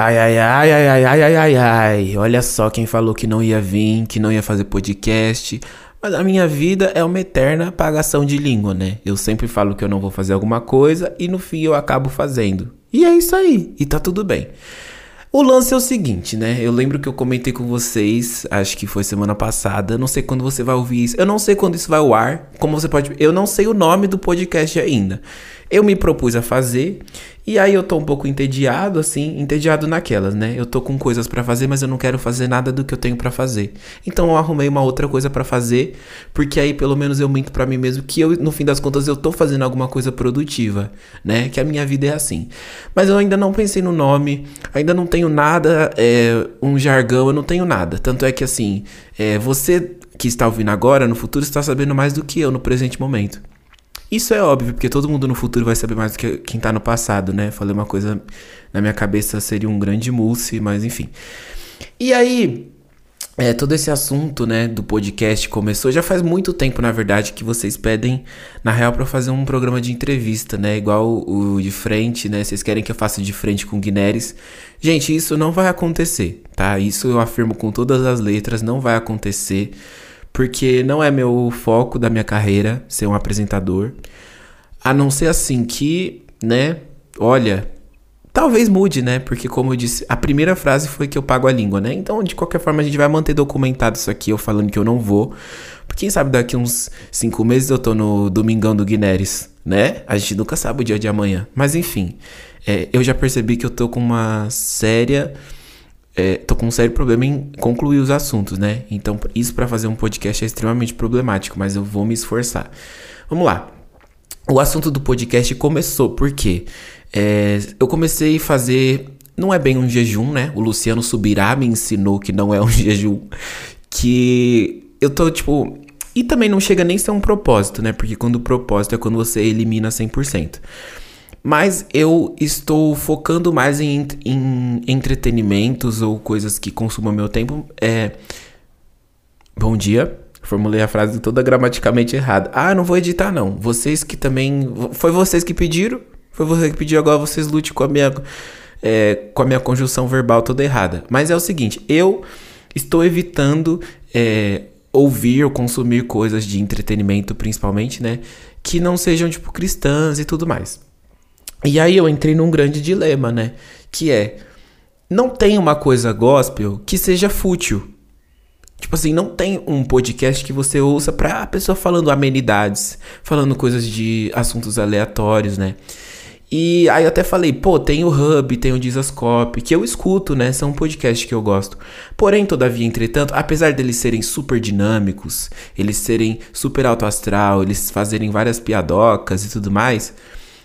Ai, ai, ai, ai, ai, ai, ai, ai, ai. Olha só quem falou que não ia vir, que não ia fazer podcast. Mas a minha vida é uma eterna apagação de língua, né? Eu sempre falo que eu não vou fazer alguma coisa e no fim eu acabo fazendo. E é isso aí, e tá tudo bem. O lance é o seguinte, né? Eu lembro que eu comentei com vocês, acho que foi semana passada, não sei quando você vai ouvir isso. Eu não sei quando isso vai ao ar. Como você pode, eu não sei o nome do podcast ainda. Eu me propus a fazer e aí eu tô um pouco entediado assim, entediado naquelas, né? Eu tô com coisas para fazer, mas eu não quero fazer nada do que eu tenho para fazer. Então eu arrumei uma outra coisa para fazer, porque aí pelo menos eu minto para mim mesmo que eu no fim das contas eu tô fazendo alguma coisa produtiva, né? Que a minha vida é assim. Mas eu ainda não pensei no nome, ainda não tenho nada, é, um jargão, eu não tenho nada. Tanto é que assim, é, você que está ouvindo agora, no futuro está sabendo mais do que eu no presente momento. Isso é óbvio, porque todo mundo no futuro vai saber mais do que quem tá no passado, né? Falei uma coisa na minha cabeça, seria um grande mousse, mas enfim. E aí, é, todo esse assunto, né, do podcast começou já faz muito tempo, na verdade, que vocês pedem, na real, para fazer um programa de entrevista, né, igual o, de frente, né, vocês querem que eu faça de frente com o Guineres. Gente, isso não vai acontecer, tá? Isso eu afirmo com todas as letras, não vai acontecer porque não é meu foco da minha carreira ser um apresentador. A não ser assim que, né, olha, talvez mude, né? Porque como eu disse, a primeira frase foi que eu pago a língua, né? Então, de qualquer forma, a gente vai manter documentado isso aqui, eu falando que eu não vou. Porque quem sabe daqui uns cinco meses eu tô no Domingão do Guineres, né? A gente nunca sabe o dia de amanhã. Mas enfim, é, eu já percebi que eu tô com uma séria é, tô com um sério problema em concluir os assuntos, né? Então, isso para fazer um podcast é extremamente problemático, mas eu vou me esforçar. Vamos lá. O assunto do podcast começou porque é, eu comecei a fazer. Não é bem um jejum, né? O Luciano Subirá me ensinou que não é um jejum. Que eu tô, tipo. E também não chega nem a ser um propósito, né? Porque quando o propósito é quando você elimina 100%. Mas eu estou focando mais em, em entretenimentos ou coisas que consumam meu tempo. É... Bom dia. Formulei a frase toda gramaticalmente errada. Ah, não vou editar não. Vocês que também. Foi vocês que pediram? Foi você que pediu, agora vocês lute com a minha. É, com a minha conjunção verbal toda errada. Mas é o seguinte, eu estou evitando é, ouvir ou consumir coisas de entretenimento, principalmente, né? Que não sejam, tipo, cristãs e tudo mais. E aí eu entrei num grande dilema, né? Que é, não tem uma coisa gospel que seja fútil. Tipo assim, não tem um podcast que você ouça pra pessoa falando amenidades, falando coisas de assuntos aleatórios, né? E aí eu até falei, pô, tem o Hub, tem o Disascope, que eu escuto, né? São podcasts que eu gosto. Porém, todavia, entretanto, apesar deles serem super dinâmicos, eles serem super alto astral, eles fazerem várias piadocas e tudo mais,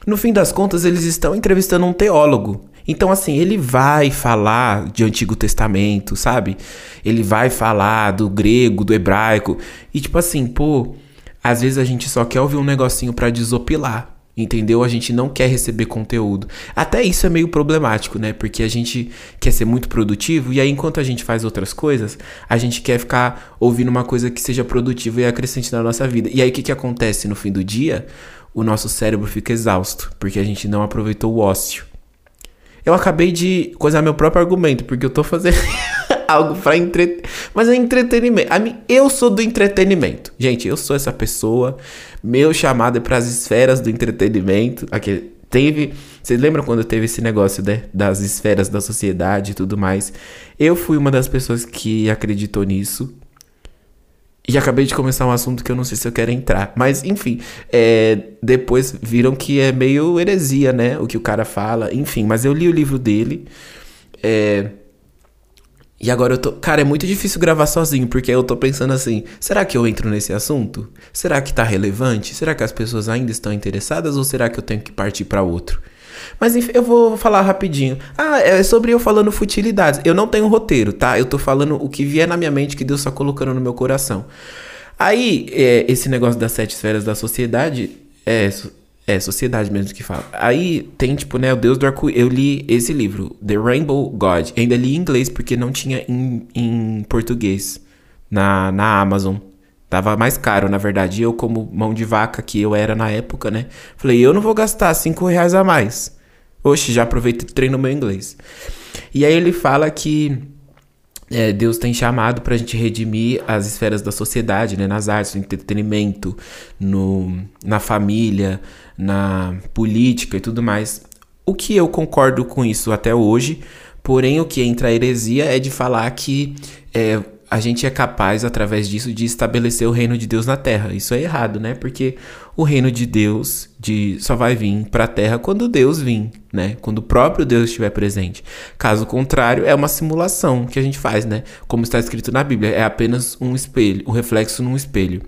no fim das contas, eles estão entrevistando um teólogo. Então, assim, ele vai falar de Antigo Testamento, sabe? Ele vai falar do grego, do hebraico. E, tipo assim, pô, às vezes a gente só quer ouvir um negocinho para desopilar. Entendeu? A gente não quer receber conteúdo. Até isso é meio problemático, né? Porque a gente quer ser muito produtivo e aí, enquanto a gente faz outras coisas, a gente quer ficar ouvindo uma coisa que seja produtiva e acrescente na nossa vida. E aí, o que, que acontece no fim do dia? O nosso cérebro fica exausto, porque a gente não aproveitou o ócio. Eu acabei de coisar meu próprio argumento, porque eu tô fazendo algo para entreter. Mas é entretenimento. Eu sou do entretenimento. Gente, eu sou essa pessoa. Meu chamado é para as esferas do entretenimento. Aqui, teve. Vocês lembram quando teve esse negócio né, das esferas da sociedade e tudo mais? Eu fui uma das pessoas que acreditou nisso. E acabei de começar um assunto que eu não sei se eu quero entrar. Mas, enfim, é, depois viram que é meio heresia, né? O que o cara fala. Enfim, mas eu li o livro dele. É, e agora eu tô. Cara, é muito difícil gravar sozinho, porque eu tô pensando assim: será que eu entro nesse assunto? Será que tá relevante? Será que as pessoas ainda estão interessadas? Ou será que eu tenho que partir para outro? Mas enfim, eu vou falar rapidinho. Ah, é sobre eu falando futilidades. Eu não tenho roteiro, tá? Eu tô falando o que vier na minha mente que Deus está colocando no meu coração. Aí, é, esse negócio das sete esferas da sociedade, é, é sociedade mesmo que fala. Aí tem, tipo, né, o Deus do arco Eu li esse livro, The Rainbow God. Ainda li em inglês porque não tinha em, em português na, na Amazon. Tava mais caro, na verdade. Eu, como mão de vaca que eu era na época, né? Falei, eu não vou gastar cinco reais a mais. Oxe, já aproveito e treino meu inglês. E aí ele fala que é, Deus tem chamado para a gente redimir as esferas da sociedade, né? Nas artes, no entretenimento, no, na família, na política e tudo mais. O que eu concordo com isso até hoje, porém o que entra a heresia é de falar que é, a gente é capaz, através disso, de estabelecer o reino de Deus na terra. Isso é errado, né? Porque o reino de Deus de, só vai vir para a terra quando Deus vir, né? Quando o próprio Deus estiver presente. Caso contrário, é uma simulação que a gente faz, né? Como está escrito na Bíblia, é apenas um espelho, um reflexo num espelho.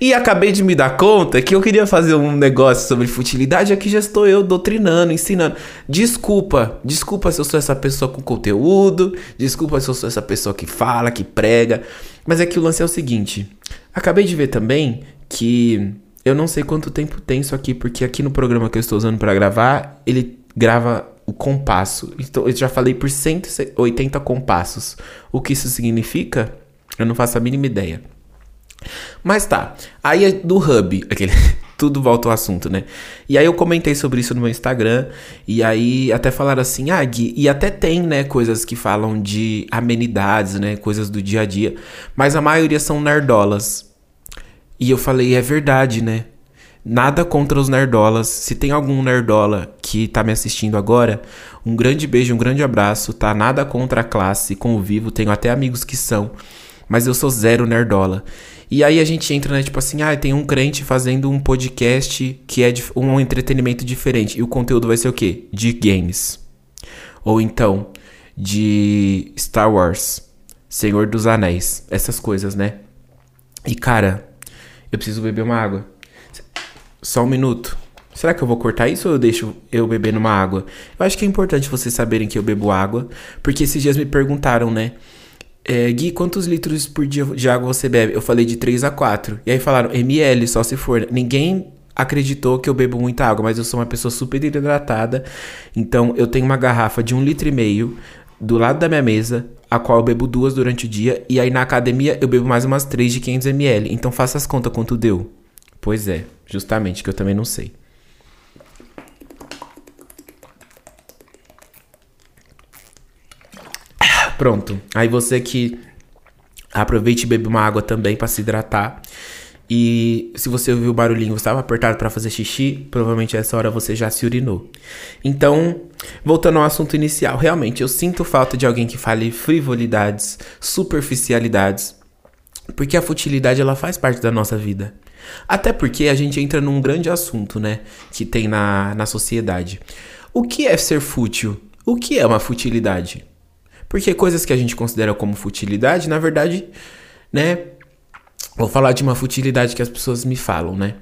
E acabei de me dar conta que eu queria fazer um negócio sobre futilidade, aqui já estou eu doutrinando, ensinando. Desculpa, desculpa se eu sou essa pessoa com conteúdo, desculpa se eu sou essa pessoa que fala, que prega, mas é que o lance é o seguinte. Acabei de ver também que eu não sei quanto tempo tem isso aqui, porque aqui no programa que eu estou usando para gravar, ele grava o compasso. Então eu já falei por 180 compassos. O que isso significa? Eu não faço a mínima ideia. Mas tá. Aí é do hub, aquele. Tudo volta ao assunto, né? E aí eu comentei sobre isso no meu Instagram. E aí até falaram assim, ah, Gui, e até tem, né, coisas que falam de amenidades, né? Coisas do dia a dia. Mas a maioria são nerdolas. E eu falei, é verdade, né? Nada contra os nerdolas. Se tem algum nerdola que tá me assistindo agora, um grande beijo, um grande abraço, tá? Nada contra a classe, convivo, tenho até amigos que são. Mas eu sou zero nerdola. E aí a gente entra, né, tipo assim, ah, tem um crente fazendo um podcast que é um entretenimento diferente. E o conteúdo vai ser o quê? De games. Ou então, de Star Wars, Senhor dos Anéis, essas coisas, né? E cara, eu preciso beber uma água. Só um minuto. Será que eu vou cortar isso ou eu deixo eu beber numa água? Eu acho que é importante vocês saberem que eu bebo água, porque esses dias me perguntaram, né? É, Gui, quantos litros por dia de água você bebe? Eu falei de 3 a 4. E aí falaram, ml, só se for. Ninguém acreditou que eu bebo muita água, mas eu sou uma pessoa super hidratada. Então eu tenho uma garrafa de um litro e meio do lado da minha mesa, a qual eu bebo duas durante o dia. E aí na academia eu bebo mais umas 3 de 500 ml. Então faça as contas quanto deu. Pois é, justamente, que eu também não sei. Pronto. Aí você que aproveite e bebe uma água também para se hidratar. E se você ouviu o barulhinho, estava apertado para fazer xixi, provavelmente essa hora você já se urinou. Então, voltando ao assunto inicial, realmente eu sinto falta de alguém que fale frivolidades, superficialidades, porque a futilidade ela faz parte da nossa vida. Até porque a gente entra num grande assunto, né, que tem na, na sociedade. O que é ser fútil? O que é uma futilidade? Porque coisas que a gente considera como futilidade, na verdade, né? Vou falar de uma futilidade que as pessoas me falam, né?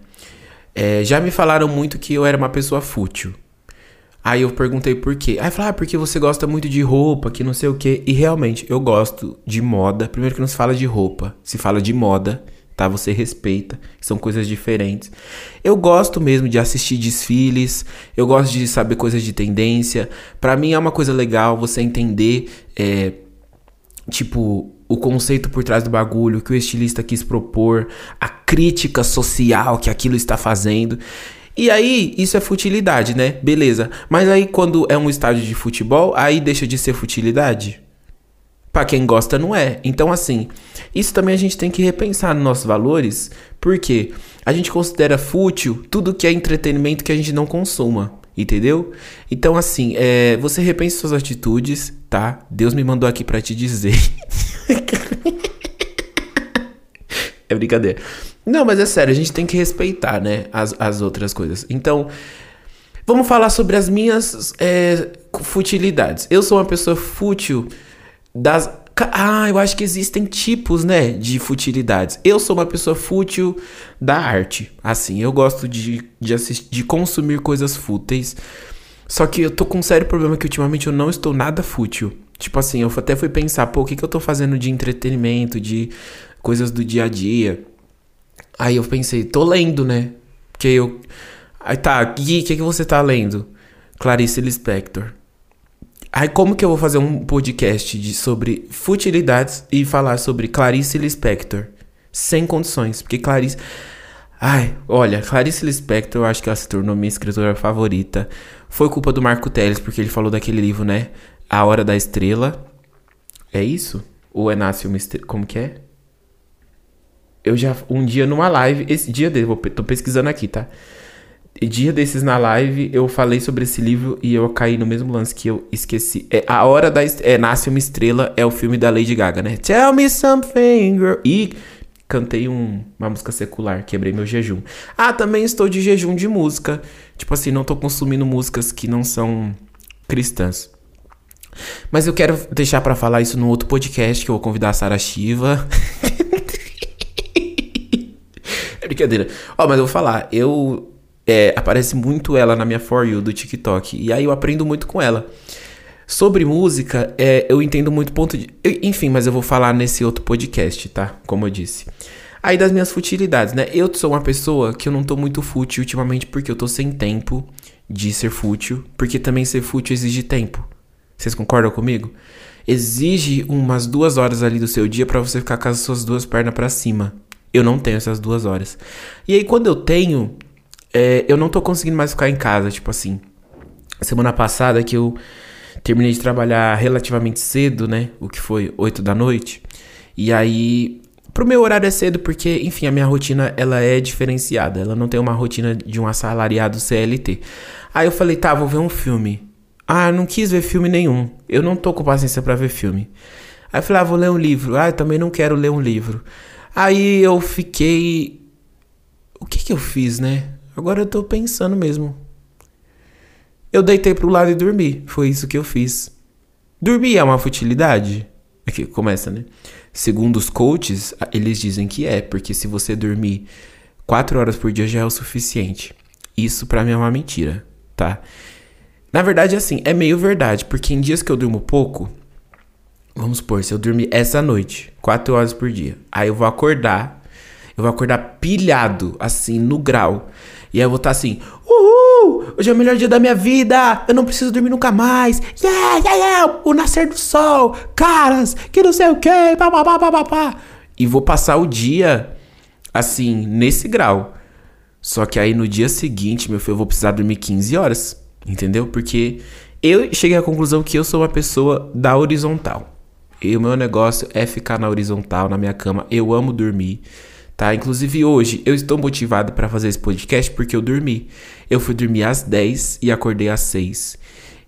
É, já me falaram muito que eu era uma pessoa fútil. Aí eu perguntei por quê. Aí falaram, ah, porque você gosta muito de roupa, que não sei o quê. E realmente, eu gosto de moda. Primeiro que não se fala de roupa, se fala de moda tá? Você respeita, são coisas diferentes. Eu gosto mesmo de assistir desfiles, eu gosto de saber coisas de tendência. Para mim é uma coisa legal você entender, é, tipo, o conceito por trás do bagulho, que o estilista quis propor, a crítica social que aquilo está fazendo. E aí, isso é futilidade, né? Beleza. Mas aí, quando é um estádio de futebol, aí deixa de ser futilidade? Para quem gosta, não é. Então, assim, isso também a gente tem que repensar nos nossos valores, porque a gente considera fútil tudo que é entretenimento que a gente não consuma, entendeu? Então, assim, é, você repense suas atitudes, tá? Deus me mandou aqui para te dizer. é brincadeira. Não, mas é sério, a gente tem que respeitar, né, as, as outras coisas. Então, vamos falar sobre as minhas é, futilidades. Eu sou uma pessoa fútil das. Ah, eu acho que existem tipos, né, de futilidades. Eu sou uma pessoa fútil da arte. Assim, eu gosto de, de, assistir, de consumir coisas fúteis. Só que eu tô com um sério problema que ultimamente eu não estou nada fútil. Tipo assim, eu até fui pensar, pô, o que, que eu tô fazendo de entretenimento, de coisas do dia a dia. Aí eu pensei, tô lendo, né? Porque eu. Aí tá, o que, que você tá lendo? Clarice Lispector. Aí como que eu vou fazer um podcast de, sobre futilidades e falar sobre Clarice Lispector? Sem condições, porque Clarice... Ai, olha, Clarice Lispector, eu acho que ela se tornou minha escritora favorita. Foi culpa do Marco Teles, porque ele falou daquele livro, né? A Hora da Estrela. É isso? Ou é Nasce uma Estrela? Como que é? Eu já, um dia numa live, esse dia dele, vou, tô pesquisando aqui, tá? Dia desses na live eu falei sobre esse livro e eu caí no mesmo lance que eu esqueci. É A Hora da é, Nasce uma Estrela é o filme da Lady Gaga, né? Tell me something, girl. E cantei um, uma música secular, quebrei meu jejum. Ah, também estou de jejum de música. Tipo assim, não tô consumindo músicas que não são cristãs. Mas eu quero deixar para falar isso no outro podcast que eu vou convidar a Sara Shiva. é brincadeira. Ó, mas eu vou falar, eu é, aparece muito ela na minha For You do TikTok. E aí eu aprendo muito com ela. Sobre música, é, eu entendo muito ponto de. Enfim, mas eu vou falar nesse outro podcast, tá? Como eu disse. Aí das minhas futilidades, né? Eu sou uma pessoa que eu não tô muito fútil ultimamente porque eu tô sem tempo de ser fútil. Porque também ser fútil exige tempo. Vocês concordam comigo? Exige umas duas horas ali do seu dia para você ficar com as suas duas pernas para cima. Eu não tenho essas duas horas. E aí, quando eu tenho, é, eu não tô conseguindo mais ficar em casa, tipo assim. Semana passada que eu terminei de trabalhar relativamente cedo, né? O que foi 8 da noite. E aí, pro meu horário é cedo porque, enfim, a minha rotina ela é diferenciada. Ela não tem uma rotina de um assalariado CLT. Aí eu falei, tá, vou ver um filme. Ah, não quis ver filme nenhum. Eu não tô com paciência para ver filme. Aí eu falei, ah, vou ler um livro. Ah, eu também não quero ler um livro. Aí eu fiquei. O que que eu fiz, né? Agora eu tô pensando mesmo. Eu deitei pro lado e dormi. Foi isso que eu fiz. Dormir é uma futilidade? Aqui começa, né? Segundo os coaches, eles dizem que é, porque se você dormir 4 horas por dia já é o suficiente. Isso para mim é uma mentira, tá? Na verdade, assim, é meio verdade, porque em dias que eu durmo pouco, vamos supor, se eu dormir essa noite, 4 horas por dia, aí eu vou acordar, eu vou acordar pilhado, assim, no grau. E aí eu vou estar tá assim, uhul, hoje é o melhor dia da minha vida, eu não preciso dormir nunca mais. Yeah, yeah, yeah, o nascer do sol, caras, que não sei o que, papapá, papapá. E vou passar o dia, assim, nesse grau. Só que aí no dia seguinte, meu filho, eu vou precisar dormir 15 horas, entendeu? Porque eu cheguei à conclusão que eu sou uma pessoa da horizontal. E o meu negócio é ficar na horizontal, na minha cama. Eu amo dormir tá? Inclusive hoje eu estou motivado para fazer esse podcast porque eu dormi. Eu fui dormir às 10 e acordei às 6.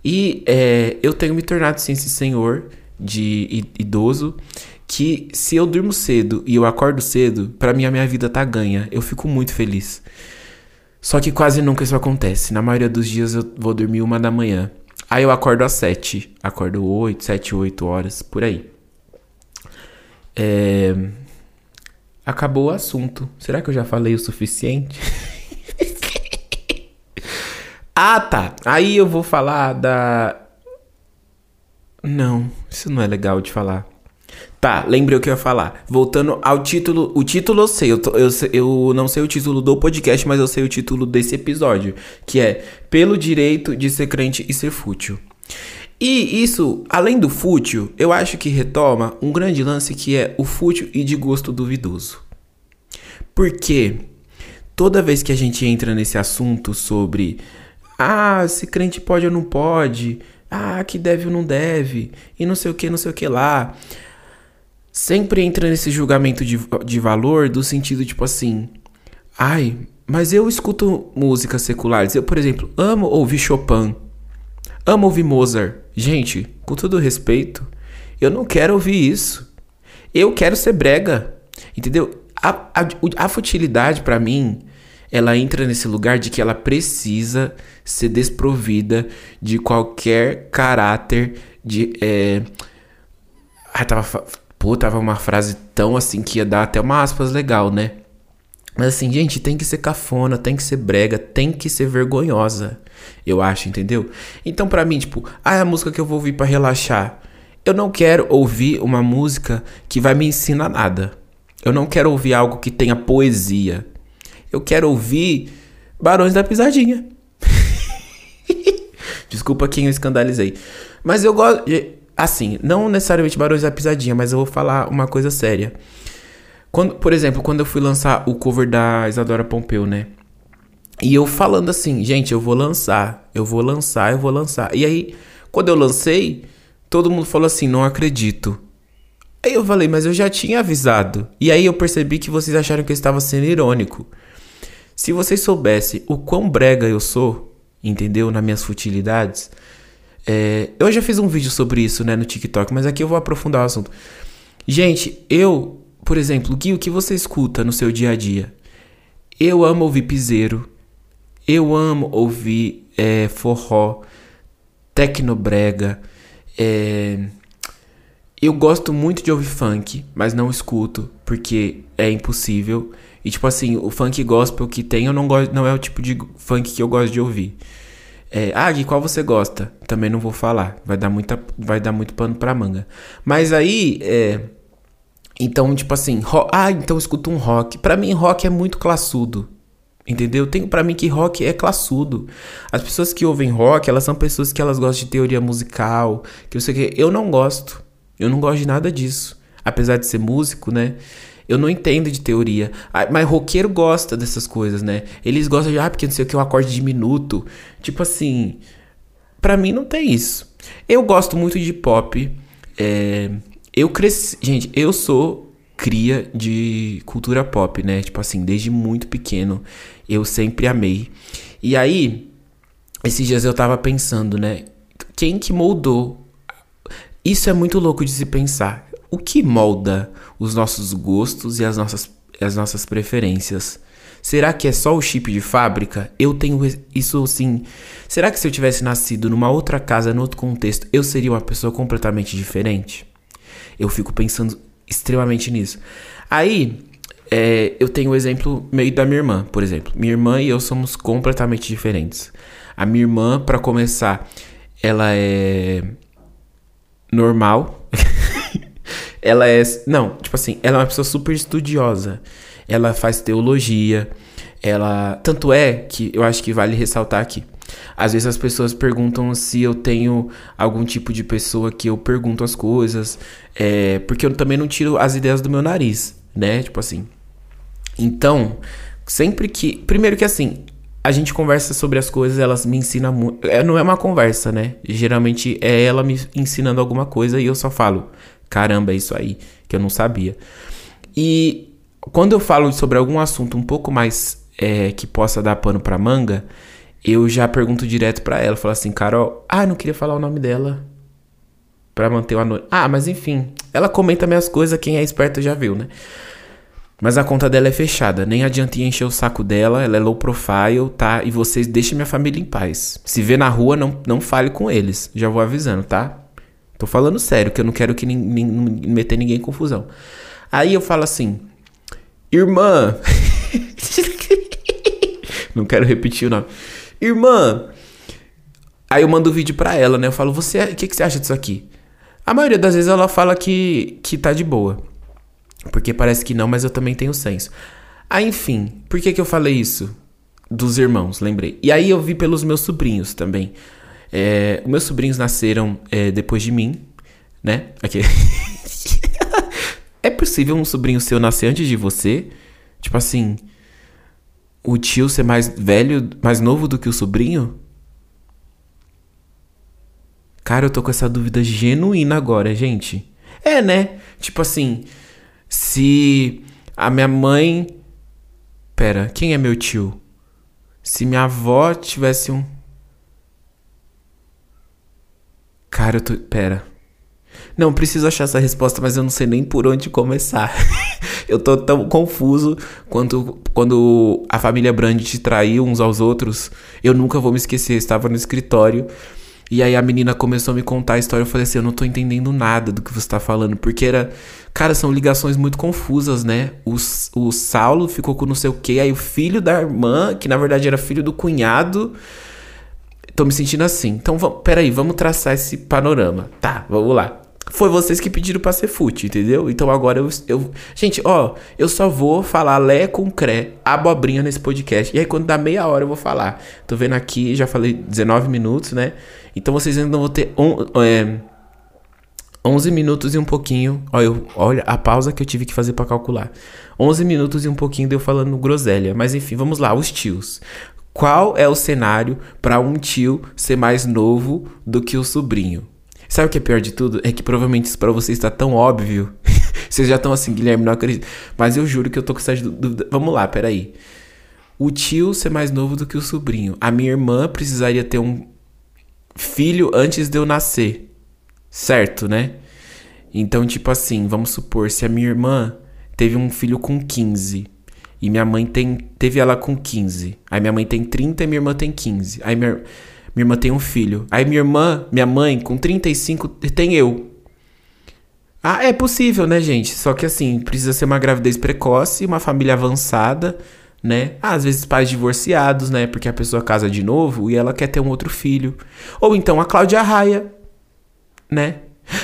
E é, eu tenho me tornado sim esse senhor de idoso que se eu durmo cedo e eu acordo cedo, para mim a minha vida tá ganha. Eu fico muito feliz. Só que quase nunca isso acontece. Na maioria dos dias eu vou dormir uma da manhã. Aí eu acordo às 7. Acordo 8, 7, 8 horas, por aí. É, acabou o assunto. Será que eu já falei o suficiente? ah, tá. Aí eu vou falar da. Não, isso não é legal de falar. Tá, lembrei o que eu ia falar. Voltando ao título. O título eu sei, eu, tô, eu, eu não sei o título do podcast, mas eu sei o título desse episódio. Que é Pelo Direito de Ser Crente e Ser Fútil. E isso, além do fútil, eu acho que retoma um grande lance que é o fútil e de gosto duvidoso. Porque toda vez que a gente entra nesse assunto sobre ah, se crente pode ou não pode, ah, que deve ou não deve, e não sei o que, não sei o que lá, sempre entra nesse julgamento de, de valor do sentido tipo assim, ai, mas eu escuto músicas seculares. Eu, por exemplo, amo ouvir Chopin. Amo ouvir Mozart. Gente, com todo respeito, eu não quero ouvir isso. Eu quero ser brega. Entendeu? A, a, a futilidade, para mim, ela entra nesse lugar de que ela precisa ser desprovida de qualquer caráter de. É... Ai, tava. Pô, tava uma frase tão assim que ia dar até uma aspas legal, né? Mas assim, gente, tem que ser cafona, tem que ser brega, tem que ser vergonhosa. Eu acho, entendeu? Então, para mim, tipo, ah, é a música que eu vou ouvir para relaxar. Eu não quero ouvir uma música que vai me ensinar nada. Eu não quero ouvir algo que tenha poesia. Eu quero ouvir Barões da Pisadinha. Desculpa quem eu escandalizei. Mas eu gosto. Assim, não necessariamente Barões da Pisadinha, mas eu vou falar uma coisa séria. Quando, por exemplo, quando eu fui lançar o cover da Isadora Pompeu, né? E eu falando assim, gente, eu vou lançar, eu vou lançar, eu vou lançar. E aí, quando eu lancei, todo mundo falou assim, não acredito. Aí eu falei, mas eu já tinha avisado. E aí eu percebi que vocês acharam que eu estava sendo irônico. Se vocês soubessem o quão brega eu sou, entendeu? Nas minhas futilidades. É, eu já fiz um vídeo sobre isso, né, no TikTok, mas aqui eu vou aprofundar o assunto. Gente, eu, por exemplo, Gui, o que você escuta no seu dia a dia? Eu amo ouvir piseiro. Eu amo ouvir é, forró, tecnobrega. É, eu gosto muito de ouvir funk, mas não escuto, porque é impossível. E tipo assim, o funk gospel que tem, eu não gosto, não é o tipo de funk que eu gosto de ouvir. É, ah, Gui, qual você gosta? Também não vou falar. Vai dar, muita, vai dar muito pano pra manga. Mas aí, é. Então, tipo assim, ah, então eu escuto um rock. Para mim, rock é muito classudo. Entendeu? Tenho para mim que rock é classudo. As pessoas que ouvem rock, elas são pessoas que elas gostam de teoria musical, que eu sei que eu não gosto. Eu não gosto de nada disso. Apesar de ser músico, né? Eu não entendo de teoria. Ah, mas roqueiro gosta dessas coisas, né? Eles gostam de, ah, porque não sei o que, o acorde diminuto. Tipo assim. Pra mim não tem isso. Eu gosto muito de pop. É, eu cresci. Gente, eu sou cria de cultura pop, né? Tipo assim, desde muito pequeno. Eu sempre amei. E aí, esses dias eu tava pensando, né? Quem que moldou isso é muito louco de se pensar. O que molda os nossos gostos e as nossas, as nossas preferências? Será que é só o chip de fábrica? Eu tenho isso assim. Será que se eu tivesse nascido numa outra casa, num outro contexto, eu seria uma pessoa completamente diferente? Eu fico pensando extremamente nisso. Aí, é, eu tenho o exemplo meio da minha irmã, por exemplo. Minha irmã e eu somos completamente diferentes. A minha irmã, para começar, ela é normal. ela é. Não, tipo assim, ela é uma pessoa super estudiosa. Ela faz teologia. Ela. Tanto é que eu acho que vale ressaltar aqui. Às vezes as pessoas perguntam se eu tenho algum tipo de pessoa que eu pergunto as coisas. É, porque eu também não tiro as ideias do meu nariz, né? Tipo assim. Então, sempre que. Primeiro que assim, a gente conversa sobre as coisas, elas me ensinam muito. É, não é uma conversa, né? Geralmente é ela me ensinando alguma coisa e eu só falo: caramba, é isso aí, que eu não sabia. E quando eu falo sobre algum assunto um pouco mais é, que possa dar pano pra manga, eu já pergunto direto pra ela: falo assim, Carol, ah, não queria falar o nome dela. Pra manter o anônimo. Ah, mas enfim, ela comenta minhas coisas, quem é esperto já viu, né? Mas a conta dela é fechada, nem adianta encher o saco dela, ela é low profile, tá? E vocês deixem minha família em paz. Se vê na rua, não, não fale com eles. Já vou avisando, tá? Tô falando sério, que eu não quero que nem, meter ninguém em confusão. Aí eu falo assim, irmã. não quero repetir o nome. Irmã. Aí eu mando o vídeo pra ela, né? Eu falo, você, o que, que você acha disso aqui? A maioria das vezes ela fala que, que tá de boa. Porque parece que não, mas eu também tenho senso. Ah, enfim, por que, que eu falei isso? Dos irmãos, lembrei. E aí eu vi pelos meus sobrinhos também. É, meus sobrinhos nasceram é, depois de mim, né? Aqui. é possível um sobrinho seu nascer antes de você? Tipo assim, o tio ser mais velho, mais novo do que o sobrinho? Cara, eu tô com essa dúvida genuína agora, gente. É, né? Tipo assim, se a minha mãe. Pera, quem é meu tio? Se minha avó tivesse um. Cara, eu tô. Pera. Não, preciso achar essa resposta, mas eu não sei nem por onde começar. eu tô tão confuso quanto quando a família Brand te traiu uns aos outros. Eu nunca vou me esquecer. Eu estava no escritório e aí a menina começou a me contar a história. Eu falei assim: eu não tô entendendo nada do que você tá falando. Porque era. Cara, são ligações muito confusas, né? O, o Saulo ficou com não sei o quê. Aí o filho da irmã, que na verdade era filho do cunhado. Tô me sentindo assim. Então, peraí, vamos traçar esse panorama. Tá, vamos lá. Foi vocês que pediram pra ser fute, entendeu? Então agora eu, eu. Gente, ó, eu só vou falar Lé com Cré, abobrinha nesse podcast. E aí quando dá meia hora eu vou falar. Tô vendo aqui, já falei 19 minutos, né? Então vocês ainda vão ter um, é, 11 minutos e um pouquinho. Olha, eu, olha a pausa que eu tive que fazer para calcular. 11 minutos e um pouquinho deu falando groselha. Mas enfim, vamos lá, os tios. Qual é o cenário para um tio ser mais novo do que o sobrinho? Sabe o que é pior de tudo? É que provavelmente isso pra você está tão óbvio. Vocês já estão assim, Guilherme, não acredito. Mas eu juro que eu tô com essa dúvida. Vamos lá, peraí. O tio ser mais novo do que o sobrinho. A minha irmã precisaria ter um filho antes de eu nascer. Certo, né? Então, tipo assim, vamos supor, se a minha irmã teve um filho com 15 e minha mãe tem, teve ela com 15. Aí minha mãe tem 30 e minha irmã tem 15. Aí minha, minha irmã tem um filho. Aí minha irmã, minha mãe, com 35, tem eu. Ah, é possível, né, gente? Só que assim, precisa ser uma gravidez precoce, uma família avançada, né? Ah, às vezes pais divorciados, né? Porque a pessoa casa de novo e ela quer ter um outro filho. Ou então a Cláudia Raia, né?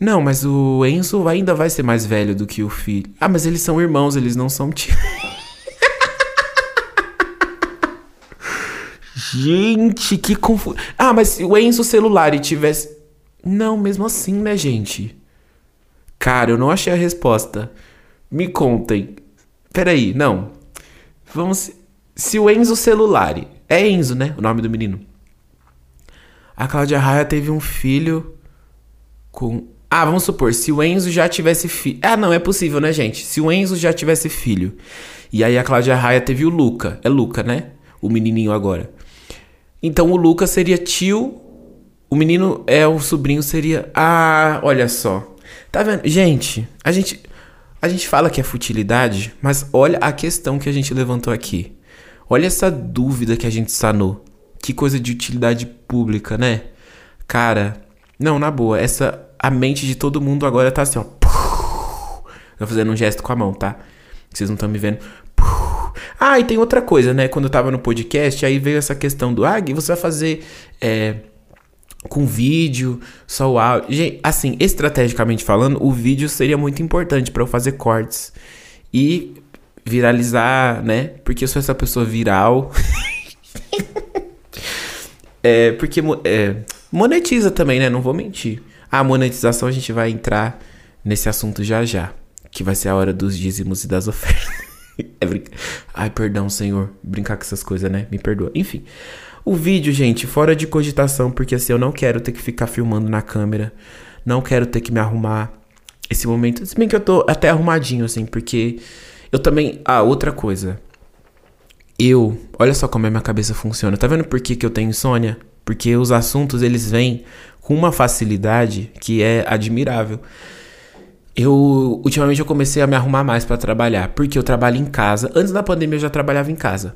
Não, mas o Enzo ainda vai ser mais velho do que o filho. Ah, mas eles são irmãos, eles não são tios. gente, que confuso. Ah, mas se o Enzo celular e tivesse. Não, mesmo assim, né, gente? Cara, eu não achei a resposta. Me contem. Peraí, não. Vamos. Se o Enzo celular. É Enzo, né? O nome do menino. A Cláudia Raia teve um filho com. Ah, vamos supor, se o Enzo já tivesse filho. Ah, não, é possível, né, gente? Se o Enzo já tivesse filho. E aí a Cláudia Raia teve o Luca. É Luca, né? O menininho agora. Então o Luca seria tio. O menino é o sobrinho seria. Ah, olha só. Tá vendo? Gente, a gente. A gente fala que é futilidade, mas olha a questão que a gente levantou aqui. Olha essa dúvida que a gente sanou. Que coisa de utilidade pública, né? Cara, não, na boa, essa a mente de todo mundo agora tá assim, ó. Tô fazendo um gesto com a mão, tá? Vocês não estão me vendo. Ah, e tem outra coisa, né? Quando eu tava no podcast, aí veio essa questão do, ah, você vai fazer é, com vídeo, só o áudio. Gente, assim, estrategicamente falando, o vídeo seria muito importante para eu fazer cortes e viralizar, né? Porque eu sou essa pessoa viral. É, porque é, monetiza também, né? Não vou mentir. A monetização a gente vai entrar nesse assunto já já. Que vai ser a hora dos dízimos e das ofertas. É. Ai, perdão, senhor. Brincar com essas coisas, né? Me perdoa. Enfim. O vídeo, gente, fora de cogitação, porque assim, eu não quero ter que ficar filmando na câmera. Não quero ter que me arrumar. Esse momento. Se bem que eu tô até arrumadinho, assim, porque eu também. Ah, outra coisa eu, olha só como a minha cabeça funciona. Tá vendo por que, que eu tenho insônia? Porque os assuntos eles vêm com uma facilidade que é admirável. Eu ultimamente eu comecei a me arrumar mais para trabalhar, porque eu trabalho em casa. Antes da pandemia eu já trabalhava em casa.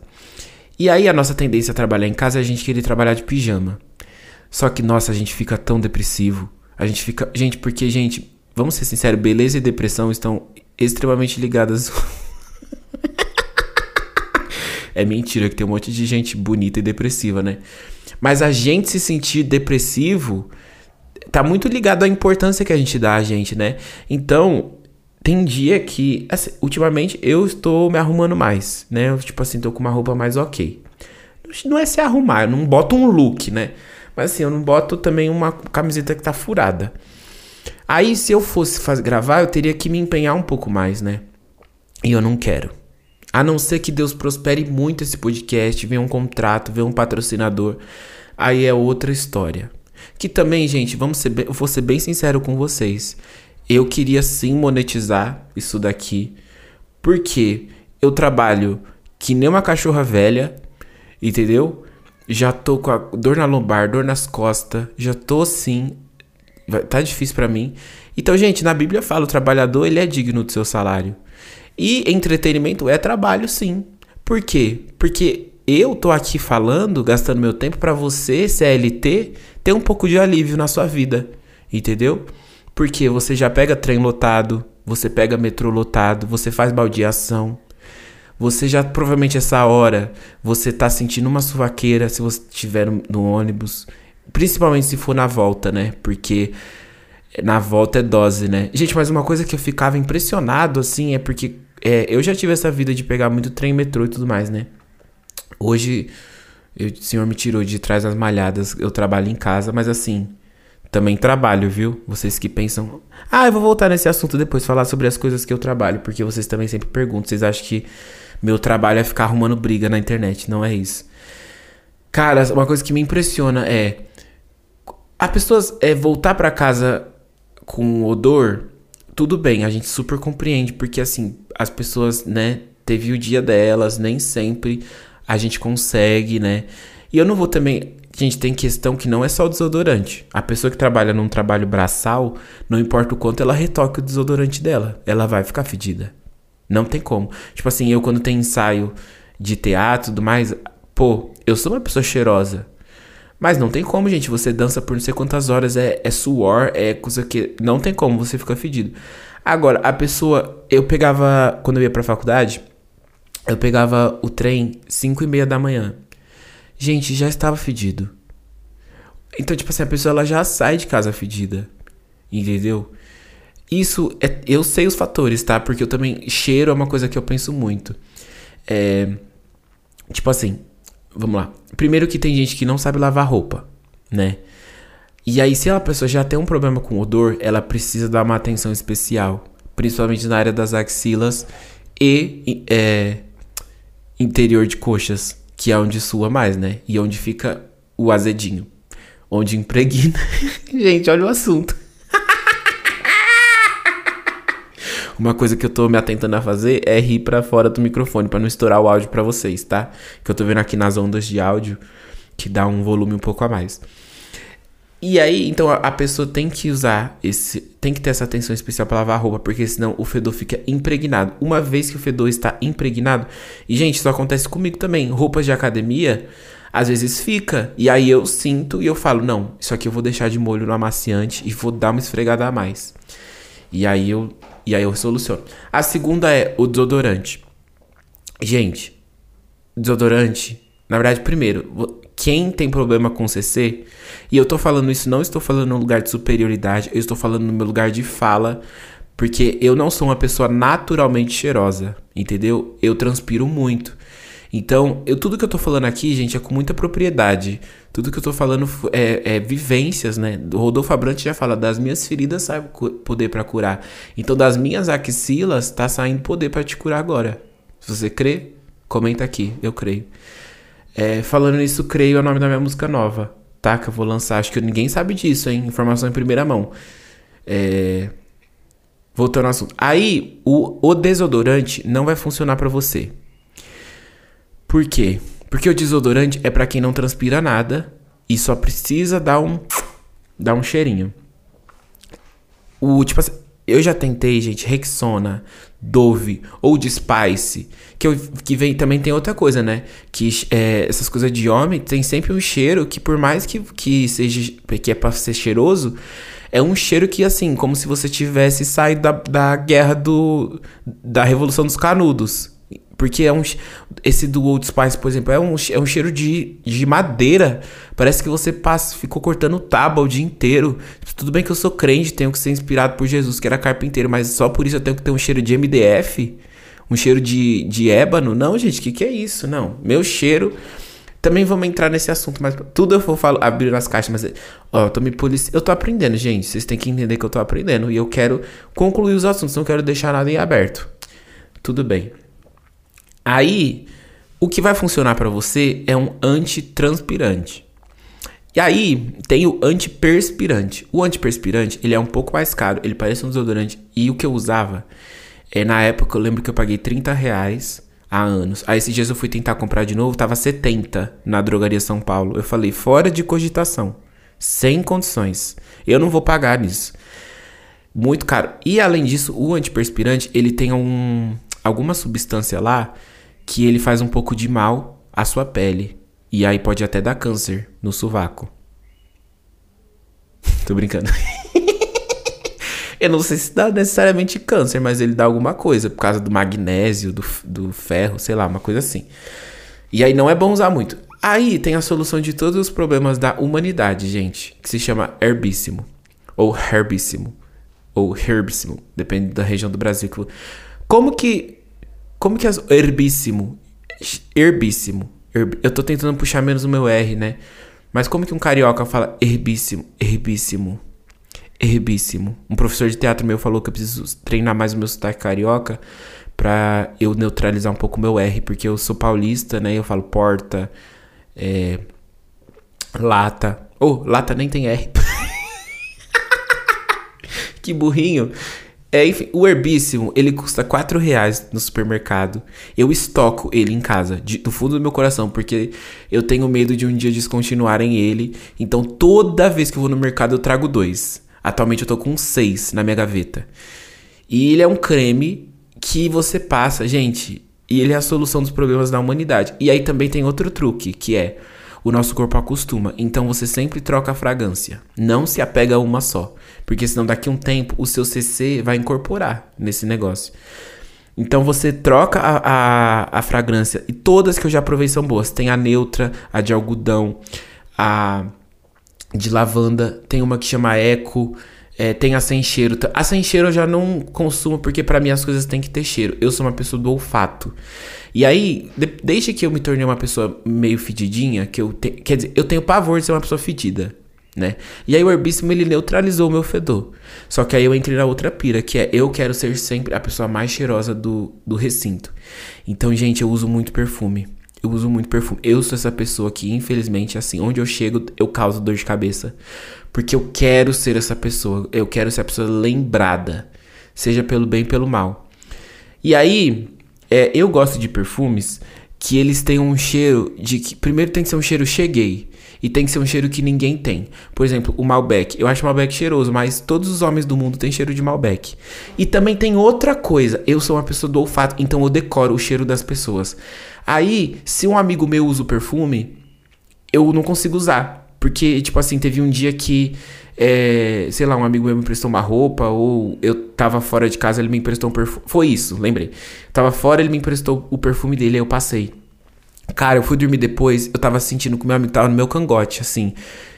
E aí a nossa tendência a trabalhar em casa é a gente querer trabalhar de pijama. Só que nossa, a gente fica tão depressivo. A gente fica, gente, porque gente, vamos ser sinceros, beleza e depressão estão extremamente ligadas É mentira que tem um monte de gente bonita e depressiva, né? Mas a gente se sentir depressivo tá muito ligado à importância que a gente dá a gente, né? Então, tem dia que, assim, ultimamente, eu estou me arrumando mais, né? Eu, tipo assim, tô com uma roupa mais ok. Não é se arrumar, eu não boto um look, né? Mas assim, eu não boto também uma camiseta que tá furada. Aí, se eu fosse fazer, gravar, eu teria que me empenhar um pouco mais, né? E eu não quero. A não ser que Deus prospere muito esse podcast, venha um contrato, venha um patrocinador. Aí é outra história. Que também, gente, vamos ser bem, eu vou ser bem sincero com vocês. Eu queria sim monetizar isso daqui. Porque eu trabalho que nem uma cachorra velha, entendeu? Já tô com a dor na lombar, dor nas costas, já tô assim, tá difícil para mim. Então, gente, na Bíblia fala, o trabalhador ele é digno do seu salário. E entretenimento é trabalho, sim. Por quê? Porque eu tô aqui falando, gastando meu tempo para você, CLT, ter um pouco de alívio na sua vida, entendeu? Porque você já pega trem lotado, você pega metrô lotado, você faz baldeação. Você já provavelmente essa hora você tá sentindo uma suvaqueira se você estiver no, ônibus, principalmente se for na volta, né? Porque na volta é dose, né? Gente, mas uma coisa que eu ficava impressionado assim é porque é, eu já tive essa vida de pegar muito trem, metrô e tudo mais, né? Hoje, eu, o senhor me tirou de trás das malhadas, eu trabalho em casa, mas assim, também trabalho, viu? Vocês que pensam, ah, eu vou voltar nesse assunto depois, falar sobre as coisas que eu trabalho, porque vocês também sempre perguntam, vocês acham que meu trabalho é ficar arrumando briga na internet, não é isso. Cara, uma coisa que me impressiona é a pessoas é voltar para casa com odor, tudo bem, a gente super compreende, porque assim, as pessoas, né, teve o dia delas, nem sempre a gente consegue, né? E eu não vou também. Gente, tem questão que não é só o desodorante. A pessoa que trabalha num trabalho braçal, não importa o quanto ela retoque o desodorante dela, ela vai ficar fedida. Não tem como. Tipo assim, eu quando tenho ensaio de teatro e tudo mais, pô, eu sou uma pessoa cheirosa. Mas não tem como, gente. Você dança por não sei quantas horas, é, é suor, é coisa que. Não tem como, você fica fedido. Agora, a pessoa. Eu pegava. Quando eu ia pra faculdade, eu pegava o trem 5 e meia da manhã. Gente, já estava fedido. Então, tipo assim, a pessoa ela já sai de casa fedida. Entendeu? Isso, é, eu sei os fatores, tá? Porque eu também. Cheiro é uma coisa que eu penso muito. É. Tipo assim, vamos lá. Primeiro que tem gente que não sabe lavar roupa, né? E aí, se a pessoa já tem um problema com odor, ela precisa dar uma atenção especial. Principalmente na área das axilas e é, interior de coxas, que é onde sua mais, né? E onde fica o azedinho. Onde impregna. Gente, olha o assunto. Uma coisa que eu tô me atentando a fazer é rir para fora do microfone para não estourar o áudio para vocês, tá? Que eu tô vendo aqui nas ondas de áudio que dá um volume um pouco a mais. E aí, então a pessoa tem que usar esse, tem que ter essa atenção especial para lavar a roupa, porque senão o fedor fica impregnado. Uma vez que o fedor está impregnado, e gente, isso acontece comigo também. Roupas de academia, às vezes fica, e aí eu sinto e eu falo, não, isso aqui eu vou deixar de molho no amaciante e vou dar uma esfregada a mais. E aí eu, e aí eu soluciono. A segunda é o desodorante. Gente, desodorante, na verdade, primeiro, quem tem problema com CC, e eu tô falando isso, não estou falando no lugar de superioridade, eu estou falando no meu lugar de fala, porque eu não sou uma pessoa naturalmente cheirosa, entendeu? Eu transpiro muito. Então, eu, tudo que eu tô falando aqui, gente, é com muita propriedade. Tudo que eu tô falando é, é vivências, né? O Rodolfo Abrantes já fala, das minhas feridas sai poder para curar. Então, das minhas axilas, tá saindo poder para te curar agora. Se você crê, comenta aqui, eu creio. É, falando nisso, creio é o nome da minha música nova, tá? Que eu vou lançar. Acho que ninguém sabe disso, hein? Informação em primeira mão. É... Voltando ao assunto. Aí, o, o desodorante não vai funcionar para você. Por quê? Porque o desodorante é para quem não transpira nada e só precisa dar um dar um cheirinho. O tipo assim, eu já tentei, gente, Rexona, Dove ou de Spice, que, eu, que vem também tem outra coisa, né? Que é, essas coisas de homem tem sempre um cheiro que por mais que, que seja que é para ser cheiroso, é um cheiro que assim, como se você tivesse saído da, da guerra do da Revolução dos Canudos. Porque é um. Esse do Old Spice, por exemplo, é um, é um cheiro de, de madeira. Parece que você passa, ficou cortando tábua o dia inteiro. Tudo bem que eu sou crente, tenho que ser inspirado por Jesus, que era carpinteiro, mas só por isso eu tenho que ter um cheiro de MDF? Um cheiro de, de ébano? Não, gente, o que, que é isso? Não. Meu cheiro. Também vamos entrar nesse assunto, mas tudo eu vou falar, abrir nas caixas, mas ó, eu tô me eu tô aprendendo, gente. Vocês têm que entender que eu tô aprendendo e eu quero concluir os assuntos, não quero deixar nada em aberto. Tudo bem. Aí, o que vai funcionar para você é um antitranspirante. E aí, tem o antiperspirante. O antiperspirante, ele é um pouco mais caro, ele parece um desodorante. E o que eu usava, é, na época eu lembro que eu paguei 30 reais há anos. Aí esses dias eu fui tentar comprar de novo, tava 70 na drogaria São Paulo. Eu falei, fora de cogitação, sem condições. Eu não vou pagar nisso. Muito caro. E além disso, o antiperspirante, ele tem um, alguma substância lá que ele faz um pouco de mal à sua pele. E aí pode até dar câncer no sovaco. Tô brincando. Eu não sei se dá necessariamente câncer, mas ele dá alguma coisa, por causa do magnésio, do, do ferro, sei lá, uma coisa assim. E aí não é bom usar muito. Aí tem a solução de todos os problemas da humanidade, gente, que se chama herbíssimo. Ou herbíssimo. Ou herbíssimo, depende da região do Brasil. Como que como que as. Herbíssimo. Herbíssimo. Herb, eu tô tentando puxar menos o meu R, né? Mas como que um carioca fala herbíssimo, herbíssimo, herbíssimo? Um professor de teatro meu falou que eu preciso treinar mais o meu sotaque carioca pra eu neutralizar um pouco o meu R, porque eu sou paulista, né? Eu falo porta, é, lata. Oh, lata nem tem R. que burrinho. É, enfim, o herbíssimo, ele custa 4 reais no supermercado. Eu estoco ele em casa, de, do fundo do meu coração, porque eu tenho medo de um dia descontinuarem ele. Então toda vez que eu vou no mercado eu trago dois. Atualmente eu tô com seis na minha gaveta. E ele é um creme que você passa, gente, e ele é a solução dos problemas da humanidade. E aí também tem outro truque, que é o nosso corpo acostuma. Então você sempre troca a fragrância. Não se apega a uma só. Porque senão daqui a um tempo o seu CC vai incorporar nesse negócio. Então você troca a, a, a, fragrância. E todas que eu já provei são boas. Tem a neutra, a de algodão, a de lavanda. Tem uma que chama Eco. É, tem a sem cheiro. A sem cheiro eu já não consumo porque para mim as coisas têm que ter cheiro. Eu sou uma pessoa do olfato. E aí, de, desde que eu me tornei uma pessoa meio fedidinha, que eu te, quer dizer, eu tenho pavor de ser uma pessoa fedida, né? E aí o herbíssimo ele neutralizou o meu fedor. Só que aí eu entrei na outra pira, que é eu quero ser sempre a pessoa mais cheirosa do, do recinto. Então, gente, eu uso muito perfume. Eu uso muito perfume. Eu sou essa pessoa que, infelizmente, assim, onde eu chego, eu causo dor de cabeça. Porque eu quero ser essa pessoa. Eu quero ser a pessoa lembrada. Seja pelo bem pelo mal. E aí, é, eu gosto de perfumes que eles têm um cheiro de que. Primeiro tem que ser um cheiro cheguei. E tem que ser um cheiro que ninguém tem. Por exemplo, o Malbec. Eu acho o Malbec cheiroso, mas todos os homens do mundo têm cheiro de Malbec. E também tem outra coisa. Eu sou uma pessoa do olfato, então eu decoro o cheiro das pessoas. Aí, se um amigo meu usa o perfume, eu não consigo usar. Porque, tipo assim, teve um dia que, é, sei lá, um amigo meu me emprestou uma roupa, ou eu tava fora de casa, ele me emprestou um perfume. Foi isso, lembrei. Tava fora, ele me emprestou o perfume dele, aí eu passei. Cara, eu fui dormir depois, eu tava sentindo que o meu amigo tava no meu cangote, assim.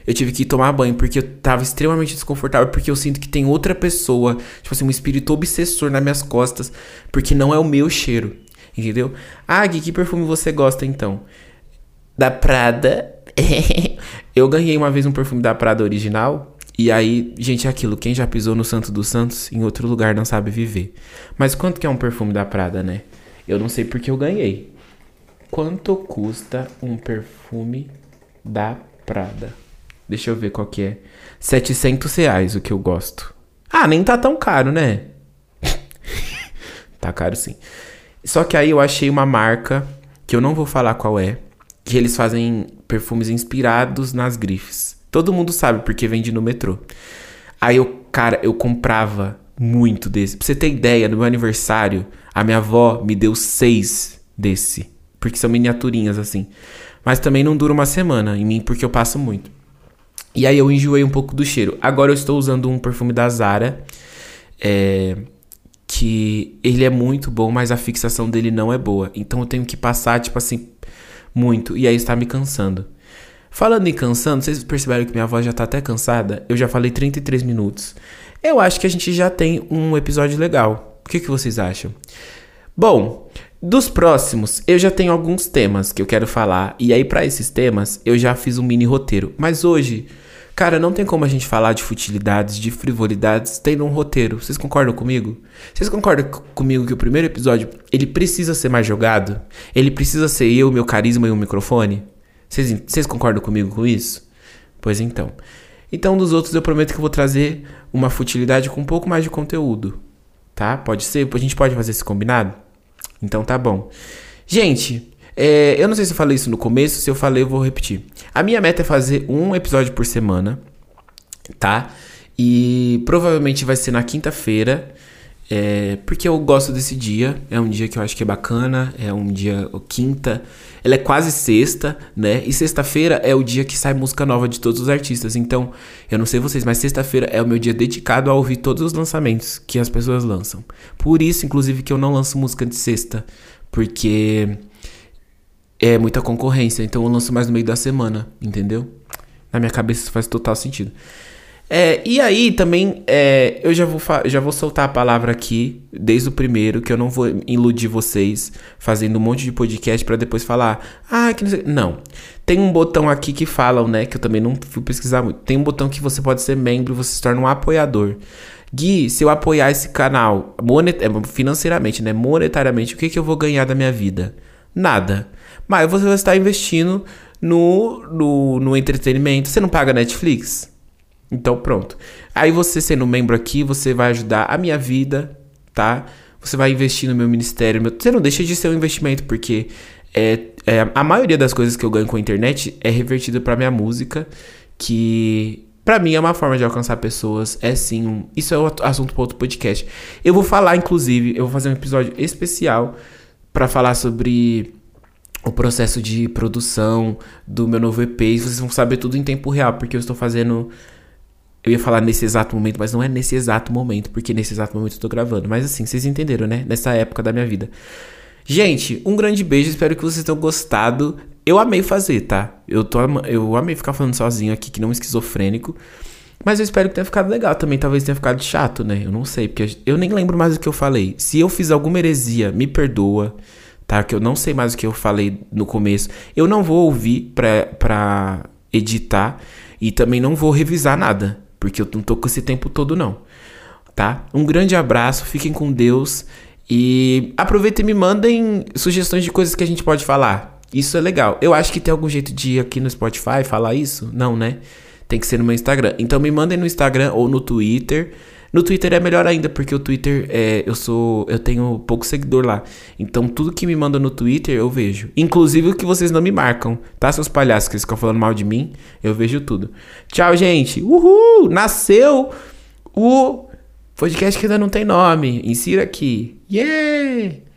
Eu tive que tomar banho, porque eu tava extremamente desconfortável, porque eu sinto que tem outra pessoa, tipo assim, um espírito obsessor nas minhas costas, porque não é o meu cheiro, entendeu? Ah, Gui, que perfume você gosta então? Da Prada. Eu ganhei uma vez um perfume da Prada original. E aí, gente, é aquilo. Quem já pisou no Santo dos Santos, em outro lugar não sabe viver. Mas quanto que é um perfume da Prada, né? Eu não sei porque eu ganhei. Quanto custa um perfume da Prada? Deixa eu ver qual que é. 700 reais, o que eu gosto. Ah, nem tá tão caro, né? tá caro sim. Só que aí eu achei uma marca, que eu não vou falar qual é, que eles fazem perfumes inspirados nas grifes. Todo mundo sabe porque vende no metrô. Aí eu, cara, eu comprava muito desse. Pra você ter ideia, no meu aniversário, a minha avó me deu seis desse. Porque são miniaturinhas assim. Mas também não dura uma semana em mim, porque eu passo muito. E aí eu enjoei um pouco do cheiro. Agora eu estou usando um perfume da Zara. É, que ele é muito bom, mas a fixação dele não é boa. Então eu tenho que passar, tipo assim, muito. E aí está me cansando. Falando em cansando, vocês perceberam que minha voz já tá até cansada? Eu já falei 33 minutos. Eu acho que a gente já tem um episódio legal. O que, que vocês acham? Bom, dos próximos, eu já tenho alguns temas que eu quero falar. E aí, para esses temas, eu já fiz um mini roteiro. Mas hoje, cara, não tem como a gente falar de futilidades, de frivolidades, tendo um roteiro. Vocês concordam comigo? Vocês concordam comigo que o primeiro episódio, ele precisa ser mais jogado? Ele precisa ser eu, meu carisma e um microfone? Vocês, concordam comigo com isso? Pois então. Então, dos outros, eu prometo que eu vou trazer uma futilidade com um pouco mais de conteúdo. Tá? Pode ser? A gente pode fazer esse combinado? Então tá bom. Gente, é, eu não sei se eu falei isso no começo, se eu falei, eu vou repetir. A minha meta é fazer um episódio por semana, tá? E provavelmente vai ser na quinta-feira. É, porque eu gosto desse dia, é um dia que eu acho que é bacana, é um dia quinta, ela é quase sexta, né? E sexta-feira é o dia que sai música nova de todos os artistas. Então, eu não sei vocês, mas sexta-feira é o meu dia dedicado a ouvir todos os lançamentos que as pessoas lançam. Por isso, inclusive, que eu não lanço música de sexta, porque é muita concorrência, então eu lanço mais no meio da semana, entendeu? Na minha cabeça isso faz total sentido. É, e aí também é, eu já vou, já vou soltar a palavra aqui, desde o primeiro, que eu não vou iludir vocês fazendo um monte de podcast para depois falar, ah, que não sei. Não. Tem um botão aqui que falam, né? Que eu também não fui pesquisar muito. Tem um botão que você pode ser membro, você se torna um apoiador. Gui, se eu apoiar esse canal monet é, financeiramente, né? Monetariamente, o que, que eu vou ganhar da minha vida? Nada. Mas você estar investindo no, no, no entretenimento. Você não paga Netflix? Então pronto. Aí você sendo membro aqui, você vai ajudar a minha vida, tá? Você vai investir no meu ministério. Meu... Você não deixa de ser um investimento, porque é, é, a maioria das coisas que eu ganho com a internet é revertida para minha música, que para mim é uma forma de alcançar pessoas. É sim, um... isso é outro assunto para outro podcast. Eu vou falar, inclusive, eu vou fazer um episódio especial para falar sobre o processo de produção do meu novo EP. E vocês vão saber tudo em tempo real, porque eu estou fazendo eu ia falar nesse exato momento, mas não é nesse exato momento, porque nesse exato momento eu tô gravando. Mas assim, vocês entenderam, né? Nessa época da minha vida. Gente, um grande beijo, espero que vocês tenham gostado. Eu amei fazer, tá? Eu, tô, eu amei ficar falando sozinho aqui, que não esquizofrênico. Mas eu espero que tenha ficado legal também. Talvez tenha ficado chato, né? Eu não sei, porque eu nem lembro mais o que eu falei. Se eu fiz alguma heresia, me perdoa, tá? Que eu não sei mais o que eu falei no começo. Eu não vou ouvir pra, pra editar e também não vou revisar nada. Porque eu não tô com esse tempo todo, não. Tá? Um grande abraço, fiquem com Deus. E aproveitem e me mandem sugestões de coisas que a gente pode falar. Isso é legal. Eu acho que tem algum jeito de ir aqui no Spotify falar isso? Não, né? Tem que ser no meu Instagram. Então me mandem no Instagram ou no Twitter. No Twitter é melhor ainda, porque o Twitter é, eu sou. Eu tenho pouco seguidor lá. Então tudo que me manda no Twitter eu vejo. Inclusive o que vocês não me marcam, tá? Seus palhaços que ficam falando mal de mim, eu vejo tudo. Tchau, gente! Uhul! Nasceu o podcast que ainda não tem nome. Insira aqui. Yeah!